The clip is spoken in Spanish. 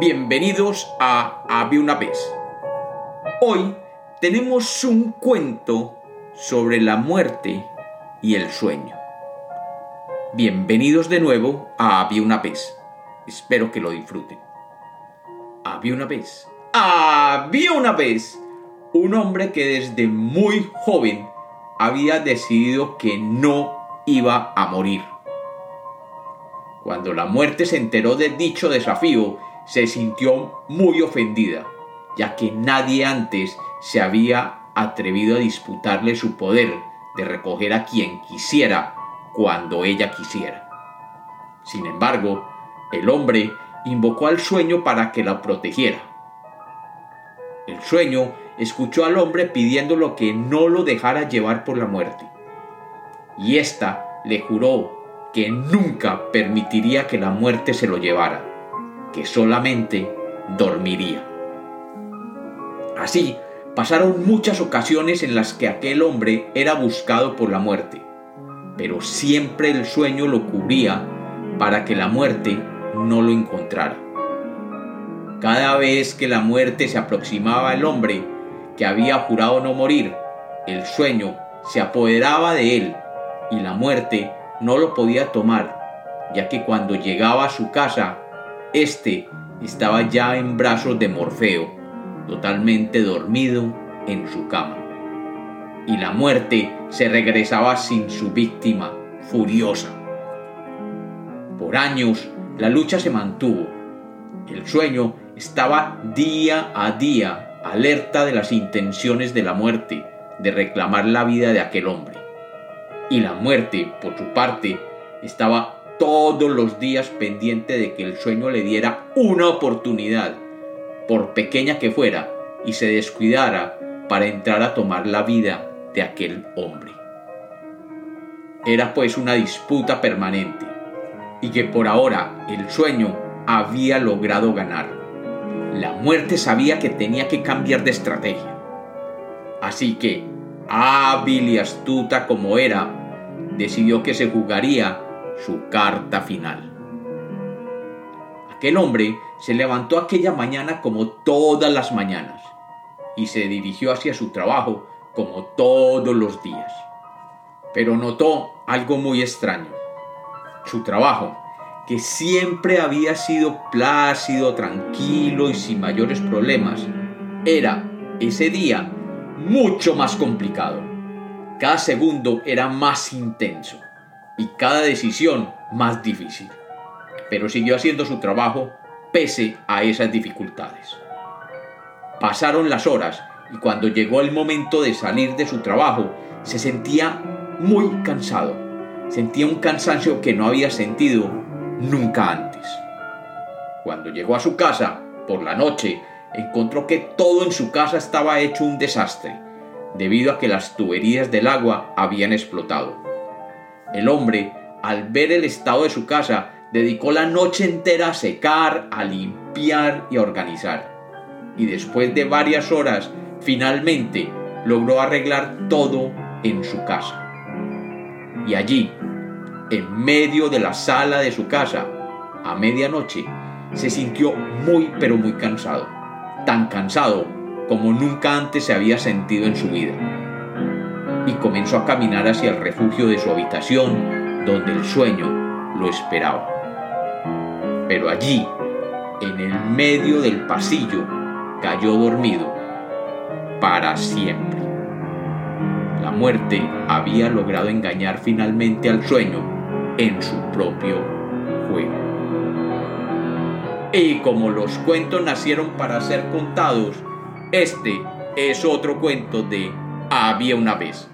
Bienvenidos a Había una vez. Hoy tenemos un cuento sobre la muerte y el sueño. Bienvenidos de nuevo a Había una vez. Espero que lo disfruten. Había una vez. Había una vez un hombre que desde muy joven había decidido que no iba a morir. Cuando la muerte se enteró de dicho desafío, se sintió muy ofendida, ya que nadie antes se había atrevido a disputarle su poder de recoger a quien quisiera cuando ella quisiera. Sin embargo, el hombre invocó al sueño para que la protegiera. El sueño escuchó al hombre pidiéndolo que no lo dejara llevar por la muerte. Y ésta le juró que nunca permitiría que la muerte se lo llevara, que solamente dormiría. Así, pasaron muchas ocasiones en las que aquel hombre era buscado por la muerte, pero siempre el sueño lo cubría para que la muerte no lo encontrara. Cada vez que la muerte se aproximaba al hombre que había jurado no morir, el sueño se apoderaba de él y la muerte no lo podía tomar, ya que cuando llegaba a su casa, éste estaba ya en brazos de Morfeo, totalmente dormido en su cama. Y la muerte se regresaba sin su víctima, furiosa. Por años la lucha se mantuvo. El sueño estaba día a día alerta de las intenciones de la muerte de reclamar la vida de aquel hombre y la muerte, por su parte, estaba todos los días pendiente de que el sueño le diera una oportunidad, por pequeña que fuera, y se descuidara para entrar a tomar la vida de aquel hombre. Era pues una disputa permanente, y que por ahora el sueño había logrado ganar. La muerte sabía que tenía que cambiar de estrategia. Así que, hábil y astuta como era, decidió que se jugaría su carta final. Aquel hombre se levantó aquella mañana como todas las mañanas y se dirigió hacia su trabajo como todos los días. Pero notó algo muy extraño. Su trabajo, que siempre había sido plácido, tranquilo y sin mayores problemas, era ese día mucho más complicado. Cada segundo era más intenso y cada decisión más difícil. Pero siguió haciendo su trabajo pese a esas dificultades. Pasaron las horas y cuando llegó el momento de salir de su trabajo, se sentía muy cansado. Sentía un cansancio que no había sentido nunca antes. Cuando llegó a su casa, por la noche, encontró que todo en su casa estaba hecho un desastre debido a que las tuberías del agua habían explotado. El hombre, al ver el estado de su casa, dedicó la noche entera a secar, a limpiar y a organizar. Y después de varias horas, finalmente logró arreglar todo en su casa. Y allí, en medio de la sala de su casa, a medianoche, se sintió muy pero muy cansado. Tan cansado como nunca antes se había sentido en su vida. Y comenzó a caminar hacia el refugio de su habitación, donde el sueño lo esperaba. Pero allí, en el medio del pasillo, cayó dormido para siempre. La muerte había logrado engañar finalmente al sueño en su propio juego. Y como los cuentos nacieron para ser contados, este es otro cuento de Había una vez.